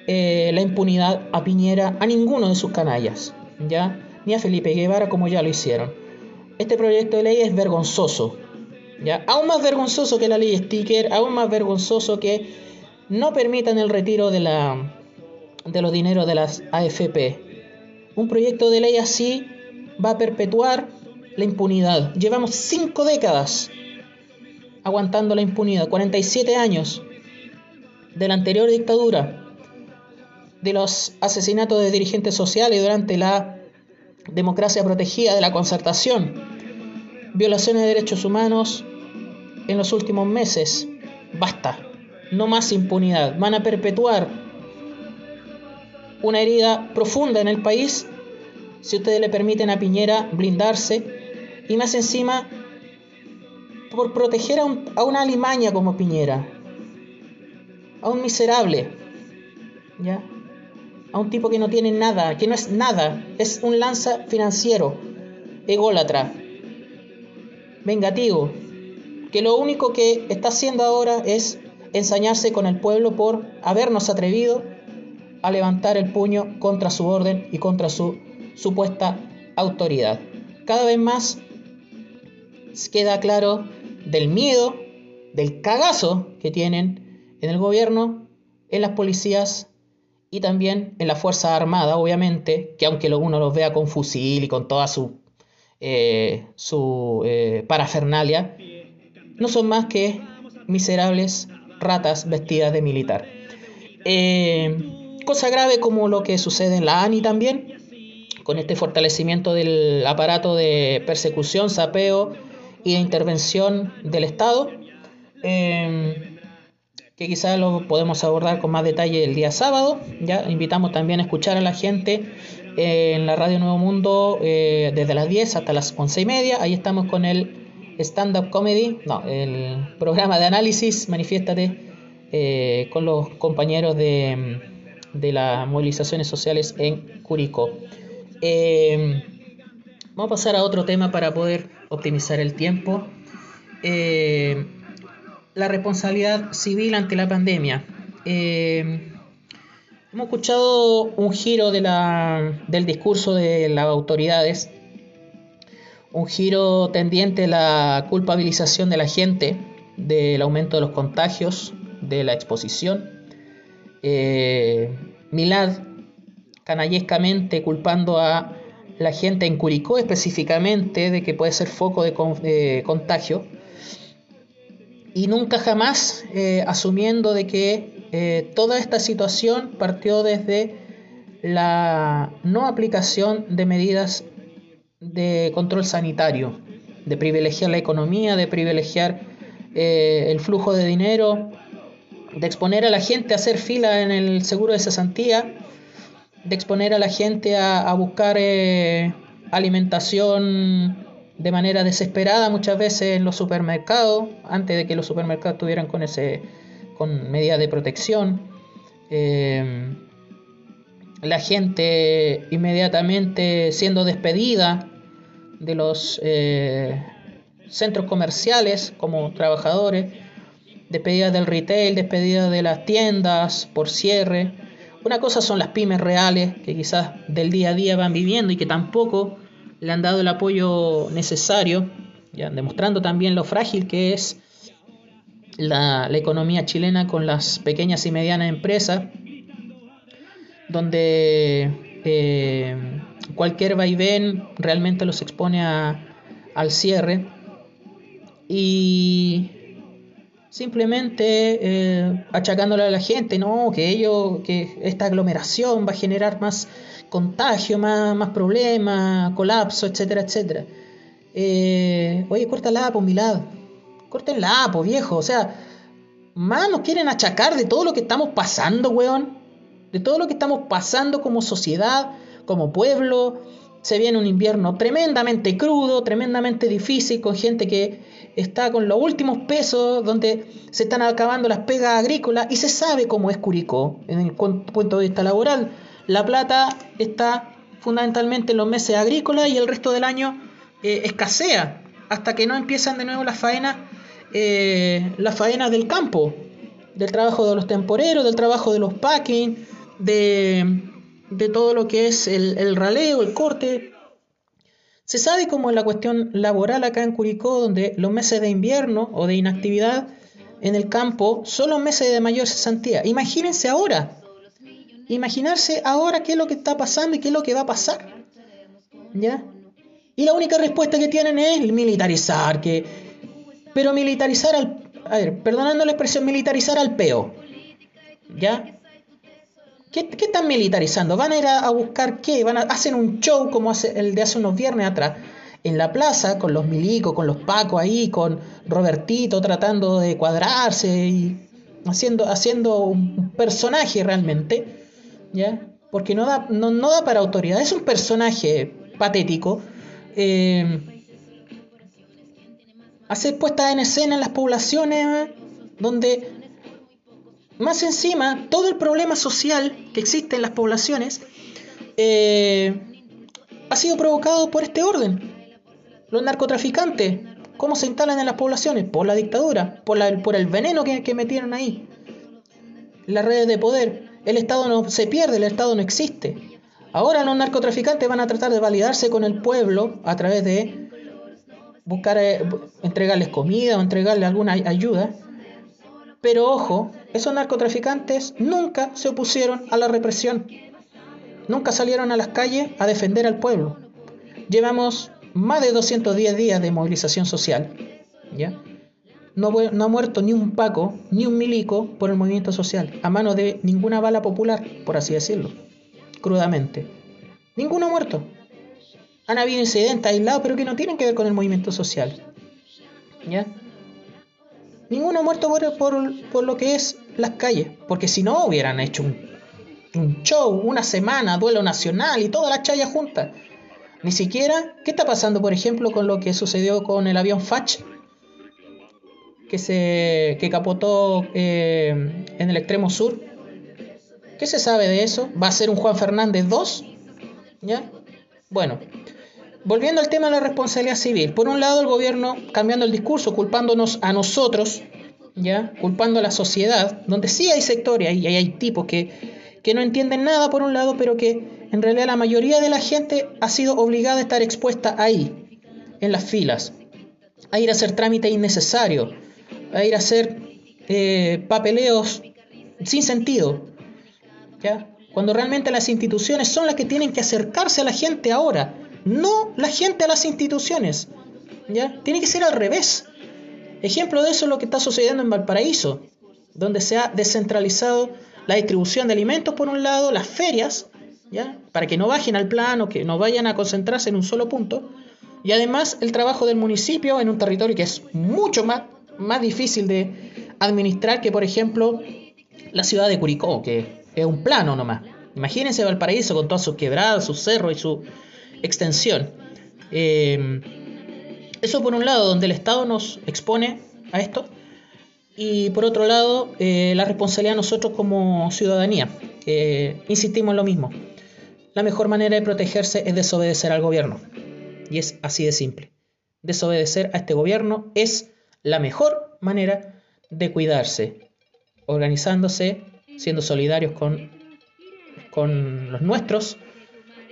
eh, la impunidad a Piñera, a ninguno de sus canallas, ¿ya? Ni a Felipe Guevara como ya lo hicieron. Este proyecto de ley es vergonzoso, ¿ya? Aún más vergonzoso que la ley Sticker, aún más vergonzoso que no permitan el retiro de, la, de los dineros de las AFP. Un proyecto de ley así va a perpetuar la impunidad. Llevamos cinco décadas aguantando la impunidad, 47 años de la anterior dictadura, de los asesinatos de dirigentes sociales durante la democracia protegida de la concertación, violaciones de derechos humanos en los últimos meses. Basta, no más impunidad. Van a perpetuar una herida profunda en el país si ustedes le permiten a Piñera blindarse y más encima por proteger a, una alimaña como Piñera, a un miserable, ¿ya? A un tipo que no tiene nada, que no es nada, es un lanza financiero, ególatra, vengativo, que lo único que está haciendo ahora es ensañarse con el pueblo por habernos atrevido a levantar el puño contra su orden y contra su supuesta autoridad. Cada vez más queda claro del miedo, del cagazo que tienen en el gobierno, en las policías y también en la Fuerza Armada, obviamente, que aunque uno los vea con fusil y con toda su, eh, su eh, parafernalia, no son más que miserables ratas vestidas de militar. Eh, cosa grave como lo que sucede en la ANI también, con este fortalecimiento del aparato de persecución, sapeo, y de intervención del Estado, em, que quizás lo podemos abordar con más detalle el día sábado. Ya invitamos también a escuchar a la gente eh, en la Radio Nuevo Mundo eh, desde las 10 hasta las 11 y media. Ahí estamos con el stand-up comedy, no, el programa de análisis, manifiéstate eh, con los compañeros de, de las movilizaciones sociales en Curicó. Em, vamos a pasar a otro tema para poder optimizar el tiempo. Eh, la responsabilidad civil ante la pandemia. Eh, hemos escuchado un giro del discurso de las autoridades, un giro tendiente a la culpabilización de la gente del aumento de los contagios, de la exposición. Eh, Milad canallescamente culpando a la gente en Curicó específicamente de que puede ser foco de, contagio y nunca jamás eh, asumiendo de que eh, toda esta situación partió desde la no aplicación de medidas de control sanitario, de privilegiar la economía, de privilegiar eh, el flujo de dinero, de exponer a la gente a hacer fila en el seguro de cesantía de exponer a la gente a, buscar eh, alimentación de manera desesperada muchas veces en los supermercados, antes de que los supermercados tuvieran con, ese, con medidas de protección. Eh, la gente inmediatamente siendo despedida de los eh, centros comerciales como trabajadores, despedida del retail, despedida de las tiendas por cierre Una cosa son las pymes reales, que quizás del día a día van viviendo y que tampoco le han dado el apoyo necesario, ya, demostrando también lo frágil que es la, economía chilena con las pequeñas y medianas empresas, donde eh, cualquier vaivén realmente los expone al cierre. Y simplemente eh, achacándole a la gente, no, que ello, que esta aglomeración va a generar más contagio, más, problemas, colapso, etcétera, etcétera. Eh, oye, córtala, pues, lado Córtenla, pues, viejo. O sea, más nos quieren achacar de todo lo que estamos pasando, weón. De todo lo que estamos pasando como sociedad, como pueblo. Se viene un invierno tremendamente crudo, tremendamente difícil, con gente que está con los últimos pesos, donde se están acabando las pegas agrícolas y se sabe cómo es Curicó en el punto de vista laboral. La plata está fundamentalmente en los meses agrícolas y el resto del año eh, escasea hasta que no empiezan de nuevo las faenas, eh, las faenas del campo, del trabajo de los temporeros, del trabajo de los packing, de, de todo lo que es el, raleo, el corte. Se sabe cómo es la cuestión laboral acá en Curicó, donde los meses de invierno o de inactividad en el campo son los meses de mayor cesantía. Imagínense ahora, imaginarse ahora qué es lo que está pasando y qué es lo que va a pasar. ¿Ya? Y la única respuesta que tienen es militarizar, que... Pero militarizar al... A ver, perdonando la expresión, militarizar al peo. ¿Ya? ¿Qué, están militarizando? ¿Van a ir a, buscar qué? ¿Van a hacen un show como hace el de hace unos viernes atrás? En la plaza, con los milicos, con los pacos ahí, con Robertito tratando de cuadrarse y haciendo, haciendo un personaje realmente. ¿ya? Porque no da, no, da para autoridad, es un personaje patético. Eh, hacer puestas en escena en las poblaciones donde más encima todo el problema social que existe en las poblaciones eh, ha sido provocado por este orden. Los narcotraficantes, ¿cómo se instalan en las poblaciones? Por la dictadura, por, la, por el veneno que, metieron ahí. Las redes de poder, el Estado no se pierde, el Estado no existe. Ahora los narcotraficantes van a tratar de validarse con el pueblo a través de buscar eh, entregarles comida o entregarles alguna ayuda. Pero ojo, esos narcotraficantes nunca se opusieron a la represión. Nunca salieron a las calles a defender al pueblo. Llevamos más de 210 días de movilización social. ¿ya? no, ha muerto ni un Paco, ni un milico por el movimiento social, a mano de ninguna bala popular, por así decirlo, crudamente. Ninguno ha muerto. Han habido incidentes aislados, pero que no tienen que ver con el movimiento social. ¿Ya? Ninguno ha muerto por, lo que es las calles, porque si no hubieran hecho un, un show, una semana, duelo nacional y toda la chaya junta. Ni siquiera, ¿qué está pasando, por ejemplo, con lo que sucedió con el avión Fach que se que capotó eh, en el extremo sur. ¿Qué se sabe de eso? ¿Va a ser un Juan Fernández 2? ¿Ya? Bueno, volviendo al tema de la responsabilidad civil. Por un lado, el gobierno cambiando el discurso, culpándonos a nosotros, ¿ya? Culpando a la sociedad, donde sí hay sectores y hay tipos que, que no entienden nada por un lado, pero que en realidad la mayoría de la gente ha sido obligada a estar expuesta ahí, en las filas, a ir a hacer trámites innecesarios a ir a hacer eh, papeleos sin sentido. ¿ya? Cuando realmente las instituciones son las que tienen que acercarse a la gente ahora, no la gente a las instituciones. ¿ya? Tiene que ser al revés. Ejemplo de eso es lo que está sucediendo en Valparaíso, donde se ha descentralizado la distribución de alimentos por un lado, las ferias, ¿ya? para que no bajen al plano, que no vayan a concentrarse en un solo punto, y además el trabajo del municipio en un territorio que es mucho más más difícil de administrar que, por ejemplo, la ciudad de Curicó, que es un plano nomás. Imagínense Valparaíso con todas sus quebradas, sus cerros y su extensión. Eh, eso por un lado, donde el Estado nos expone a esto, y por otro lado, eh, la responsabilidad de nosotros como ciudadanía. insistimos en lo mismo. La mejor manera de protegerse es desobedecer al gobierno. Y es así de simple. Desobedecer a este gobierno es la mejor manera de cuidarse, organizándose, siendo solidarios con con los nuestros,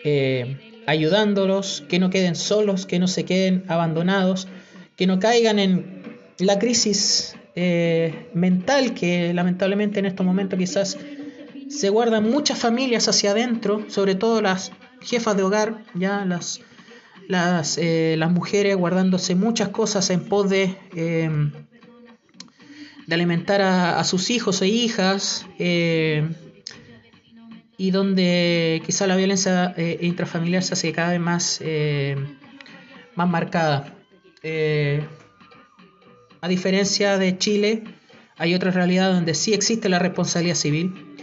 eh, ayudándolos, que no queden solos, que no se queden abandonados, que no caigan en la crisis eh, mental que lamentablemente en estos momentos quizás se guardan muchas familias hacia adentro, sobre todo las jefas de hogar, ya las, las, eh, las mujeres guardándose muchas cosas en pos de, em, de alimentar a, sus hijos e hijas, eh, y donde quizá la violencia eh, intrafamiliar se hace cada vez más, más marcada. a diferencia de Chile, hay otra realidad donde sí existe la responsabilidad civil,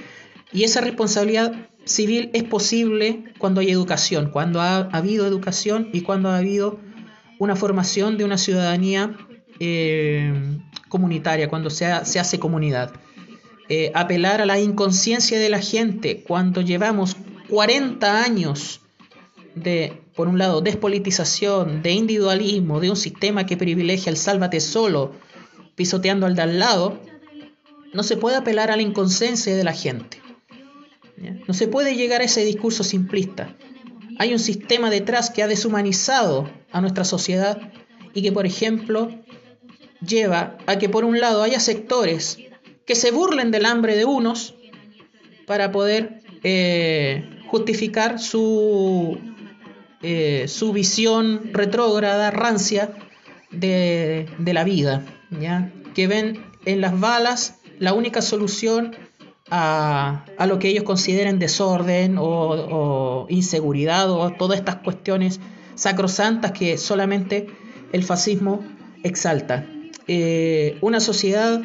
y esa responsabilidad civil es posible cuando hay educación, cuando ha, habido educación y cuando ha habido una formación de una ciudadanía eh, comunitaria, cuando se, hace comunidad. Eh, apelar a la inconsciencia de la gente cuando llevamos 40 años de, por un lado, despolitización, de individualismo, de un sistema que privilegia el sálvate solo, pisoteando al de al lado, no se puede apelar a la inconsciencia de la gente. No se puede llegar a ese discurso simplista. Hay un sistema detrás que ha deshumanizado a nuestra sociedad y que, por ejemplo, lleva a que por un lado haya sectores que se burlen del hambre de unos para poder eh, justificar su, eh, su visión retrógrada, rancia de, la vida, que ven en las balas la única solución a, lo que ellos consideren desorden o, inseguridad o todas estas cuestiones sacrosantas que solamente el fascismo exalta. Eh, una sociedad,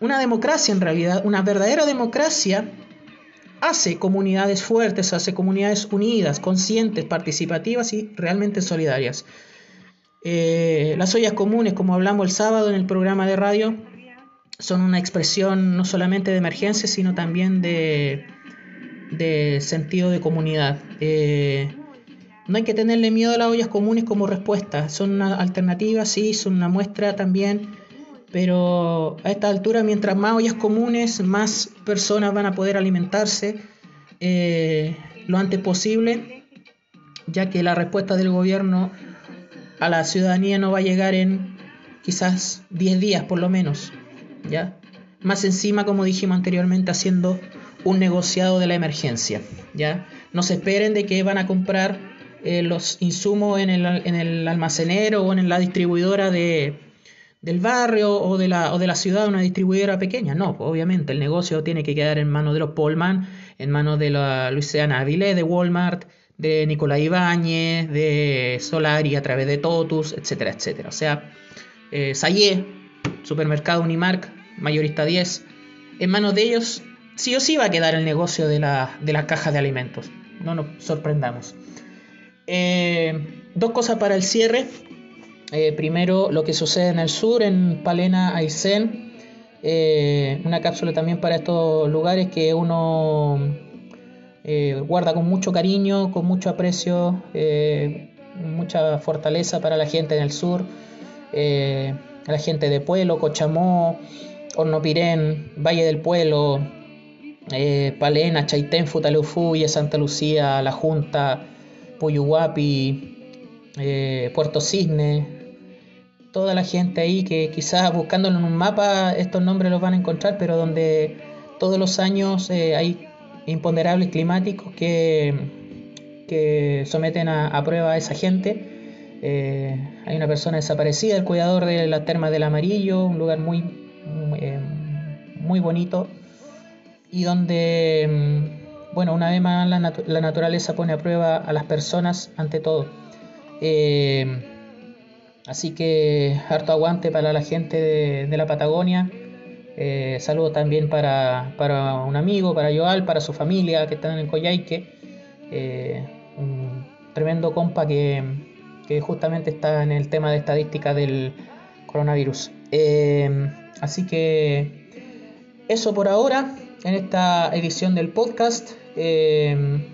una democracia en realidad, una verdadera democracia hace comunidades fuertes, hace comunidades unidas, conscientes, participativas y realmente solidarias. Eh, las ollas comunes, como hablamos el sábado en el programa de radio, son una expresión no solamente de emergencia, sino también de, de sentido de comunidad. Eh, no hay que tenerle miedo a las ollas comunes como respuesta, son una alternativa, sí, son una muestra también, pero a esta altura, mientras más ollas comunes, más personas van a poder alimentarse eh, lo antes posible, ya que la respuesta del gobierno a la ciudadanía no va a llegar en quizás 10 días por lo menos. ¿ya? Más encima, como dijimos anteriormente, haciendo un negociado de la emergencia, ¿ya? No se esperen de que van a comprar eh, los insumos en el, en el, almacenero o en la distribuidora de, del barrio o de, la, o de la ciudad, una distribuidora pequeña. No, pues, obviamente el negocio tiene que quedar en manos de los Polman, en manos de la Luisiana Avilés, de Walmart, de Nicolás Ibáñez, de Solari a través de Totus, etcétera, etcétera. O sea, eh, Sayé, Supermercado Unimark, mayorista 10, en manos de ellos sí o sí va a quedar el negocio de la, de caja de alimentos. No nos sorprendamos. Eh, dos cosas para el cierre. Eh, primero, lo que sucede en el sur, en Palena, Aysén. Eh, una cápsula también para estos lugares que uno guarda con mucho cariño, con mucho aprecio, mucha fortaleza para la gente en el sur, la gente de Pueblo, Cochamó, Hornopirén, Valle del Pueblo, eh, Palena, Chaitén, Futaleufúye, Santa Lucía, La Junta, Puyuhuapi, eh, Puerto Cisne, toda la gente ahí que quizás buscándolo en un mapa estos nombres los van a encontrar, pero donde todos los años eh, hay imponderables climáticos que, que someten a, prueba a esa gente. hay una persona desaparecida, el cuidador de la terma del amarillo, un lugar muy eh, muy bonito y donde, mm, bueno, una vez más la, naturaleza pone a prueba a las personas ante todo. Eh, así que harto aguante para la gente de, la Patagonia. Eh, saludo también para, un amigo, para Joal, para su familia que están en Coyhaique. un tremendo compa que, justamente está en el tema de estadística del coronavirus. Así que eso por ahora en esta edición del podcast. Em,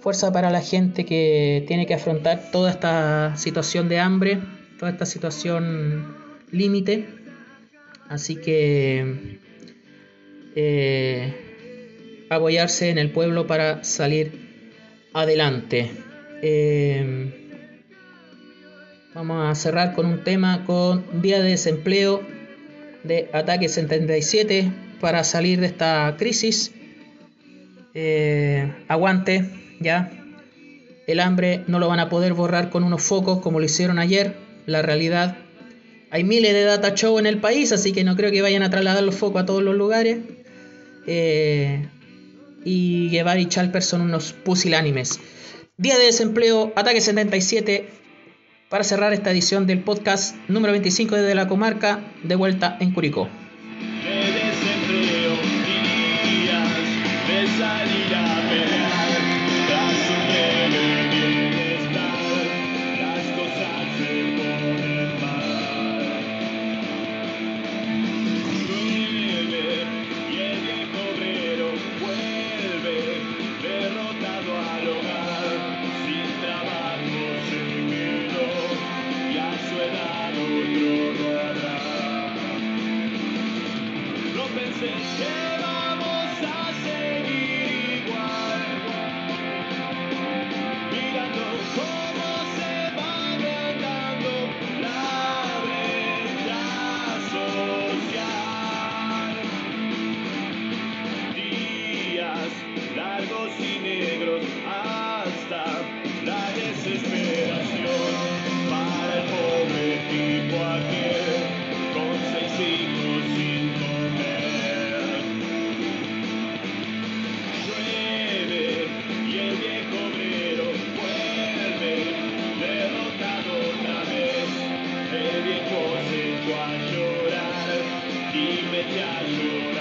fuerza para la gente que tiene que afrontar toda esta situación de hambre, esta situación límite. Así que eh, apoyarse en el pueblo para salir adelante. Eh, vamos a cerrar con un tema con vía de desempleo de Ataque 77 para salir de esta crisis. Eh, aguante, ya. El hambre no lo van a poder borrar con unos focos como lo hicieron ayer. La realidad. Hay miles de data show en el país, así que no creo que vayan a trasladar los focos a todos los lugares. Eh, y Guevara y Chalper son unos pusilánimes. Día de desempleo, ataque 77. Para cerrar esta edición del podcast número 25 desde la comarca, de vuelta en Curicó. de Yeah.